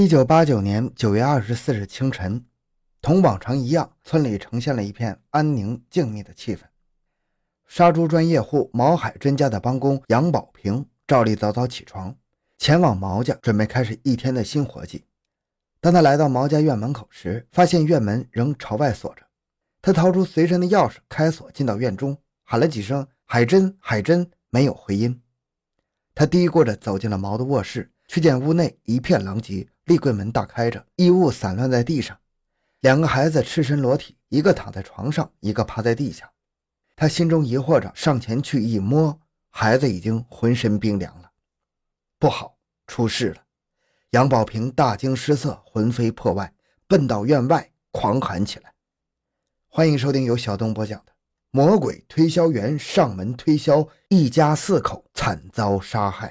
一九八九年九月二十四日清晨，同往常一样，村里呈现了一片安宁静谧的气氛。杀猪专业户毛海珍家的帮工杨宝平照例早早起床，前往毛家，准备开始一天的新活计。当他来到毛家院门口时，发现院门仍朝外锁着。他掏出随身的钥匙开锁，进到院中，喊了几声“海珍，海珍”，没有回音。他嘀咕着走进了毛的卧室，却见屋内一片狼藉，立柜门大开着，衣物散乱在地上，两个孩子赤身裸体，一个躺在床上，一个趴在地下。他心中疑惑着，上前去一摸，孩子已经浑身冰凉了。不好，出事了！杨宝平大惊失色，魂飞魄外，奔到院外，狂喊起来。欢迎收听由小东播讲的《魔鬼推销员上门推销，一家四口惨遭杀害》。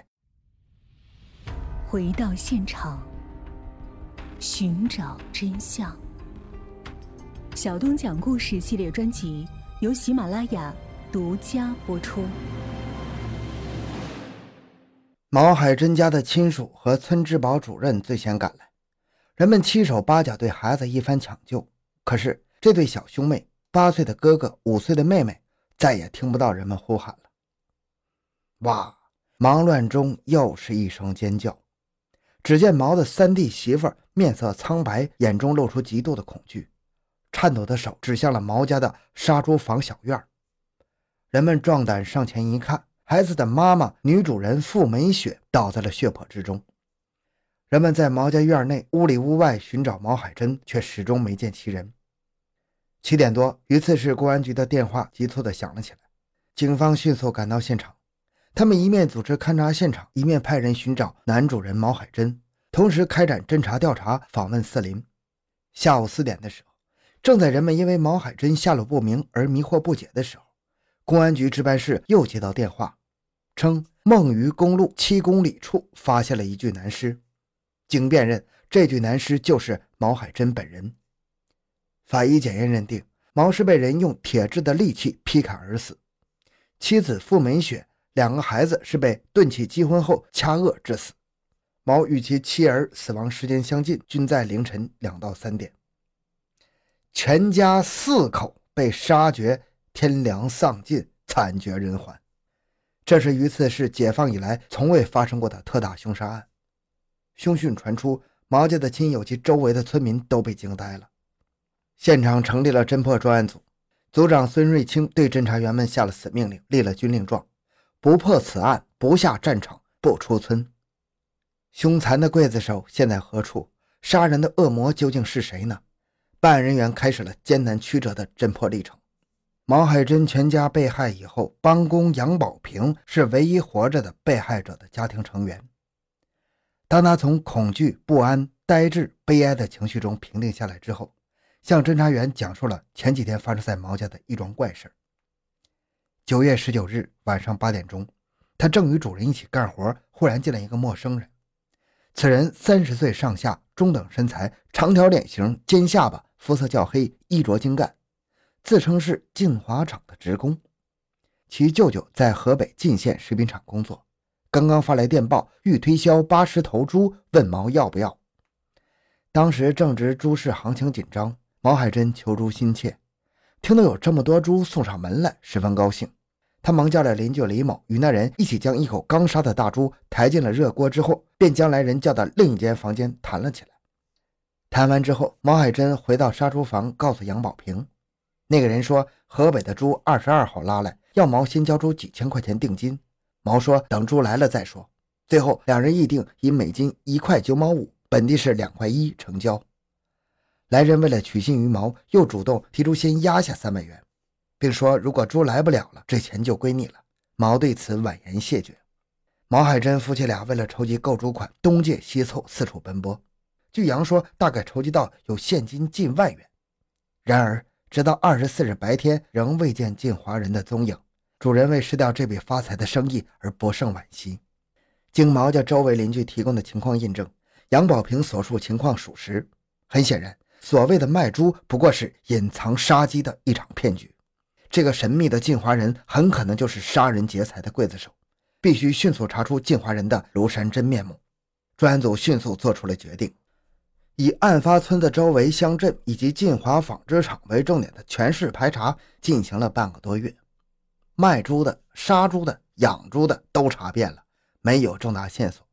回到现场，寻找真相。小东讲故事系列专辑。由喜马拉雅独家播出。毛海珍家的亲属和村治保主任最先赶来，人们七手八脚对孩子一番抢救。可是这对小兄妹，八岁的哥哥，五岁的妹妹，再也听不到人们呼喊了。哇！忙乱中又是一声尖叫。只见毛的三弟媳妇面色苍白，眼中露出极度的恐惧。颤抖的手指向了毛家的杀猪房小院人们壮胆上前一看，孩子的妈妈女主人傅美雪倒在了血泊之中。人们在毛家院内屋里屋外寻找毛海珍，却始终没见其人。七点多，榆次市公安局的电话急促地响了起来，警方迅速赶到现场，他们一面组织勘察现场，一面派人寻找男主人毛海珍，同时开展侦查调查，访问四邻。下午四点的时候。正在人们因为毛海珍下落不明而迷惑不解的时候，公安局值班室又接到电话，称孟余公路七公里处发现了一具男尸。经辨认，这具男尸就是毛海珍本人。法医检验认定，毛是被人用铁制的利器劈砍而死，妻子傅美雪、两个孩子是被钝器击昏后掐扼致死。毛与其妻儿死亡时间相近，均在凌晨两到三点。全家四口被杀绝，天良丧尽，惨绝人寰。这是榆次市解放以来从未发生过的特大凶杀案。凶讯传出，毛家的亲友及周围的村民都被惊呆了。现场成立了侦破专案组，组长孙瑞清对侦查员们下了死命令，立了军令状：不破此案，不下战场，不出村。凶残的刽子手现在何处？杀人的恶魔究竟是谁呢？办案人员开始了艰难曲折的侦破历程。毛海珍全家被害以后，帮工杨宝平是唯一活着的被害者的家庭成员。当他从恐惧、不安、呆滞、悲哀的情绪中平定下来之后，向侦查员讲述了前几天发生在毛家的一桩怪事。九月十九日晚上八点钟，他正与主人一起干活，忽然进来一个陌生人。此人三十岁上下，中等身材，长条脸型，尖下巴。肤色较黑，衣着精干，自称是晋华厂的职工。其舅舅在河北晋县食品厂工作，刚刚发来电报，欲推销八十头猪，问毛要不要。当时正值猪市行情紧张，毛海珍求猪心切，听到有这么多猪送上门来，十分高兴。他忙叫来邻居李某，与那人一起将一口刚杀的大猪抬进了热锅之后，便将来人叫到另一间房间谈了起来。谈完之后，毛海珍回到杀猪房，告诉杨宝平，那个人说河北的猪二十二号拉来，要毛先交出几千块钱定金。毛说等猪来了再说。最后两人议定以每斤一块九毛五，本地是两块一成交。来人为了取信于毛，又主动提出先压下三百元，并说如果猪来不了了，这钱就归你了。毛对此婉言谢绝。毛海珍夫妻俩为了筹集购猪款，东借西凑，四处奔波。据杨说，大概筹集到有现金近万元。然而，直到二十四日白天，仍未见进华人的踪影。主人为失掉这笔发财的生意而不胜惋惜。经毛家周围邻居提供的情况印证，杨宝平所述情况属实。很显然，所谓的卖猪不过是隐藏杀机的一场骗局。这个神秘的进华人很可能就是杀人劫财的刽子手。必须迅速查出进华人的庐山真面目。专案组迅速做出了决定。以案发村子周围乡镇以及晋华纺织厂为重点的全市排查进行了半个多月，卖猪的、杀猪的、养猪的都查遍了，没有重大线索。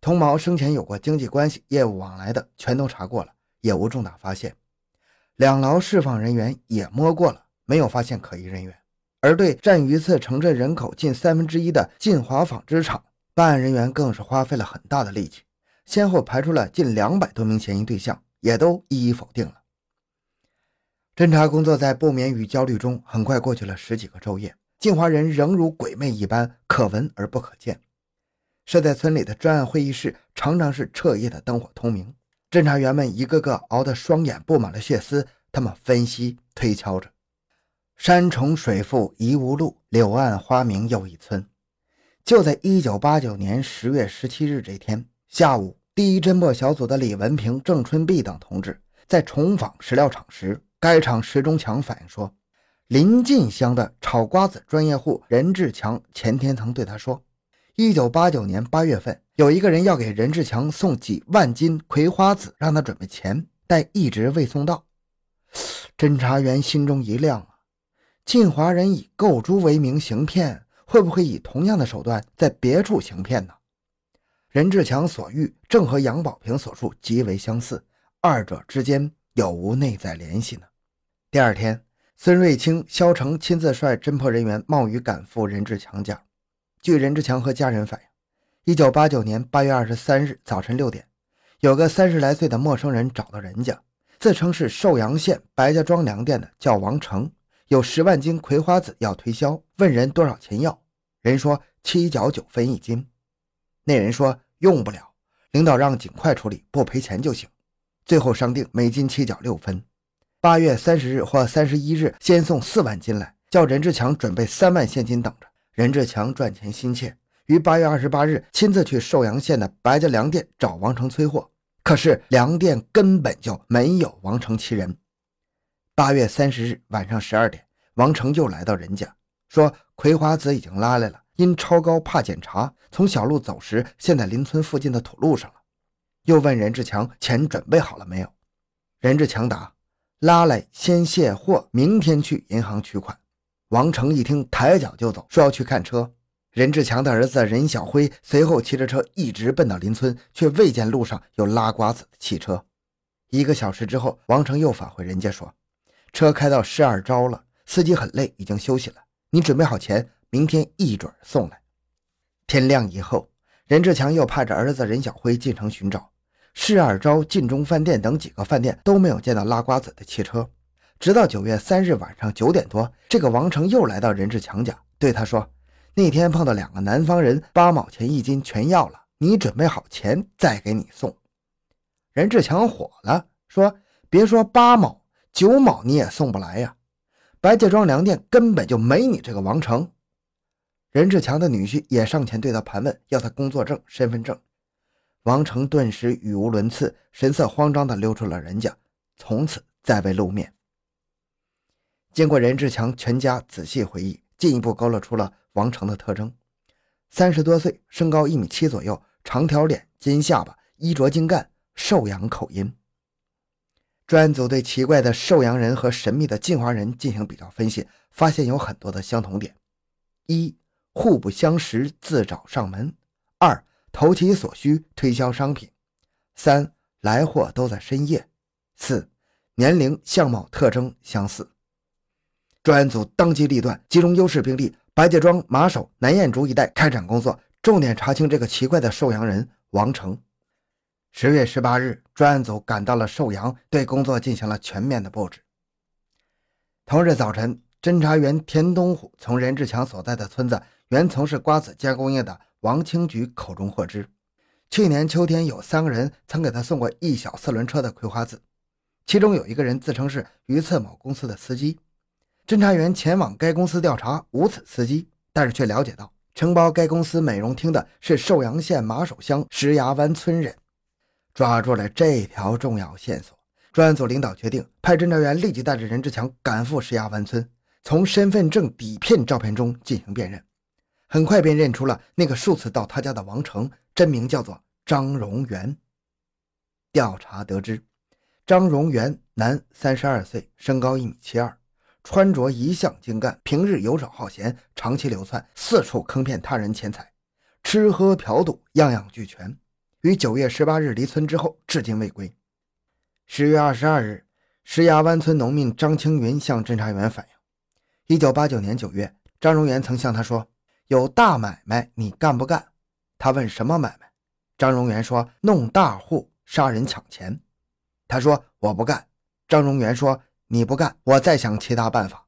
同毛生前有过经济关系、业务往来的全都查过了，也无重大发现。两牢释放人员也摸过了，没有发现可疑人员。而对占榆次城镇人口近三分之一的晋华纺织厂，办案人员更是花费了很大的力气。先后排出了近两百多名嫌疑对象，也都一一否定了。侦查工作在不眠与焦虑中，很快过去了十几个昼夜。晋华人仍如鬼魅一般，可闻而不可见。设在村里的专案会议室常常是彻夜的灯火通明，侦查员们一个个熬得双眼布满了血丝。他们分析推敲着：山重水复疑无路，柳暗花明又一村。就在一九八九年十月十七日这天下午。第一侦破小组的李文平、郑春碧等同志在重访石料厂时，该厂石中强反映说，临近乡的炒瓜子专业户任志强前天曾对他说，一九八九年八月份，有一个人要给任志强送几万斤葵花籽，让他准备钱，但一直未送到。侦查员心中一亮，晋华人以购猪为名行骗，会不会以同样的手段在别处行骗呢？任志强所遇正和杨宝平所述极为相似，二者之间有无内在联系呢？第二天，孙瑞清、肖成亲自率侦破人员冒雨赶赴任志强家。据任志强和家人反映，一九八九年八月二十三日早晨六点，有个三十来岁的陌生人找到人家，自称是寿阳县白家庄粮店的，叫王成，有十万斤葵花籽要推销，问人多少钱要。人说七角九分一斤。那人说用不了，领导让尽快处理，不赔钱就行。最后商定每斤七角六分。八月三十日或三十一日先送四万斤来，叫任志强准备三万现金等着。任志强赚钱心切，于八月二十八日亲自去寿阳县的白家粮店找王成催货，可是粮店根本就没有王成其人。八月三十日晚上十二点，王成又来到人家，说葵花籽已经拉来了。因超高怕检查，从小路走时陷在邻村附近的土路上了。又问任志强钱准备好了没有？任志强答：“拉来先卸货，明天去银行取款。”王成一听，抬脚就走，说要去看车。任志强的儿子任小辉随后骑着车一直奔到邻村，却未见路上有拉瓜子的汽车。一个小时之后，王成又返回人家说：“车开到十二招了，司机很累，已经休息了。你准备好钱。”明天一准送来。天亮以后，任志强又派着儿子任小辉进城寻找，市二招、晋中饭店等几个饭店都没有见到拉瓜子的汽车。直到九月三日晚上九点多，这个王成又来到任志强家，对他说：“那天碰到两个南方人，八毛钱一斤，全要了。你准备好钱再给你送。”任志强火了，说：“别说八毛，九毛你也送不来呀！白家庄粮店根本就没你这个王成。”任志强的女婿也上前对他盘问，要他工作证、身份证。王成顿时语无伦次，神色慌张地溜出了人家，从此再未露面。经过任志强全家仔细回忆，进一步勾勒出了王成的特征：三十多岁，身高一米七左右，长条脸、尖下巴，衣着精干，寿阳口音。专案组对奇怪的寿阳人和神秘的晋华人进行比较分析，发现有很多的相同点：一。互不相识，自找上门；二投其所需，推销商品；三来货都在深夜；四年龄、相貌特征相似。专案组当机立断，集中优势兵力，白家庄、马首、南燕竹一带开展工作，重点查清这个奇怪的寿阳人王成。十月十八日，专案组赶到了寿阳，对工作进行了全面的布置。同日早晨，侦查员田东虎从任志强所在的村子。原从事瓜子加工业的王清菊口中获知，去年秋天有三个人曾给他送过一小四轮车的葵花籽，其中有一个人自称是榆次某公司的司机。侦查员前往该公司调查，无此司机，但是却了解到承包该公司美容厅的是寿阳县马首乡石崖湾村人。抓住了这条重要线索，专案组领导决定派侦查员立即带着任志强赶赴石崖湾村，从身份证底片照片中进行辨认。很快便认出了那个数次到他家的王成，真名叫做张荣元。调查得知，张荣元，男，三十二岁，身高一米七二，穿着一向精干，平日游手好闲，长期流窜，四处坑骗他人钱财，吃喝嫖赌样样俱全。于九月十八日离村之后，至今未归。十月二十二日，石崖湾村农民张青云向侦查员反映，一九八九年九月，张荣元曾向他说：“有大买卖，你干不干？”他问：“什么买卖？”张荣元说：“弄大户，杀人抢钱。”他说：“我不干。”张荣元说：“你不干，我再想其他办法。”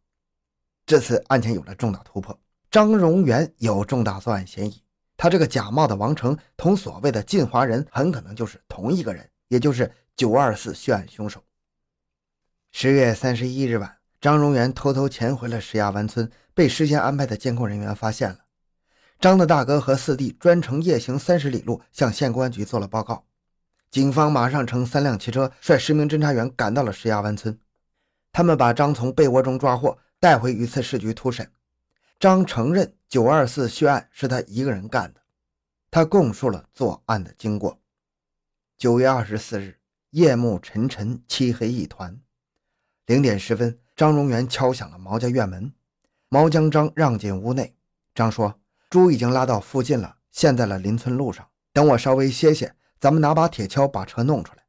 这次案件有了重大突破，张荣元有重大作案嫌疑。他这个假冒的王成同所谓的晋华人很可能就是同一个人，也就是九二四血案凶手。十月三十一日晚，张荣元偷偷潜回了石崖湾村，被事先安排的监控人员发现了。张的大哥和四弟专程夜行三十里路，向县公安局做了报告。警方马上乘三辆汽车，率十名侦查员赶到了石崖湾村。他们把张从被窝中抓获，带回榆次市局突审。张承认九二四血案是他一个人干的，他供述了作案的经过。九月二十四日，夜幕沉沉，漆黑一团。零点十分，张荣元敲响了毛家院门，毛将张让进屋内。张说。猪已经拉到附近了，陷在了邻村路上。等我稍微歇歇，咱们拿把铁锹把车弄出来。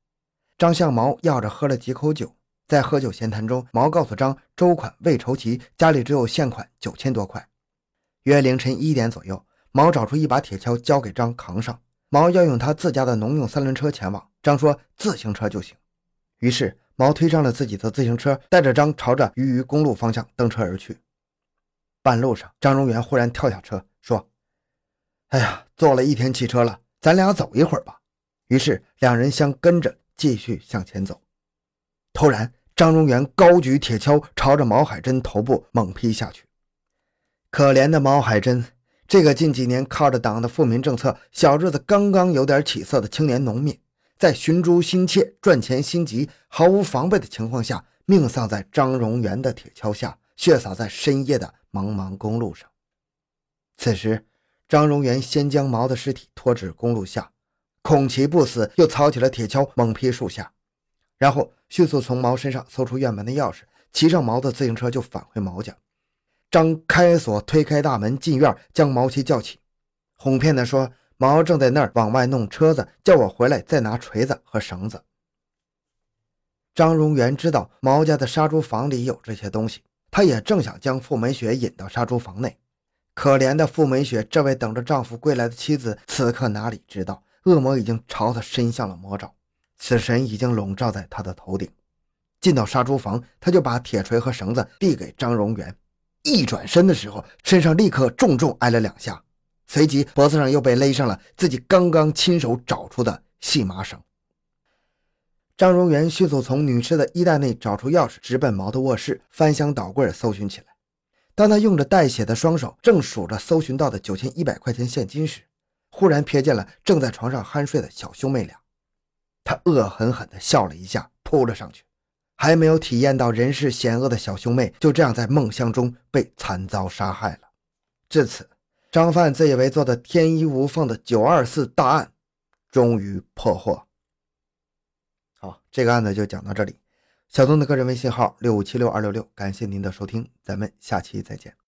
张向毛要着喝了几口酒，在喝酒闲谈中，毛告诉张，周款未筹齐，家里只有现款九千多块。约凌晨一点左右，毛找出一把铁锹交给张扛上。毛要用他自家的农用三轮车前往，张说自行车就行。于是毛推上了自己的自行车，带着张朝着鱼鱼公路方向蹬车而去。半路上，张荣元忽然跳下车。说：“哎呀，坐了一天汽车了，咱俩走一会儿吧。”于是两人相跟着继续向前走。突然，张荣元高举铁锹，朝着毛海珍头部猛劈下去。可怜的毛海珍，这个近几年靠着党的富民政策，小日子刚刚有点起色的青年农民，在寻猪心切、赚钱心急、毫无防备的情况下，命丧在张荣元的铁锹下，血洒在深夜的茫茫公路上。此时，张荣元先将毛的尸体拖至公路下，恐其不死，又操起了铁锹猛劈树下，然后迅速从毛身上搜出院门的钥匙，骑上毛的自行车就返回毛家。张开锁推开大门进院，将毛妻叫起，哄骗的说：“毛正在那儿往外弄车子，叫我回来再拿锤子和绳子。”张荣元知道毛家的杀猪房里有这些东西，他也正想将傅梅雪引到杀猪房内。可怜的傅梅雪，这位等着丈夫归来的妻子，此刻哪里知道，恶魔已经朝她伸向了魔爪，死神已经笼罩在他的头顶。进到杀猪房，他就把铁锤和绳子递给张荣元，一转身的时候，身上立刻重重挨了两下，随即脖子上又被勒上了自己刚刚亲手找出的细麻绳。张荣元迅速从女士的衣袋内找出钥匙，直奔毛的卧室，翻箱倒柜搜寻起来。当他用着带血的双手正数着搜寻到的九千一百块钱现金时，忽然瞥见了正在床上酣睡的小兄妹俩。他恶狠狠地笑了一下，扑了上去。还没有体验到人世险恶的小兄妹，就这样在梦乡中被惨遭杀害了。至此，张范自以为做的天衣无缝的九二四大案，终于破获。好，这个案子就讲到这里。小东的个人微信号六五七六二六六，感谢您的收听，咱们下期再见。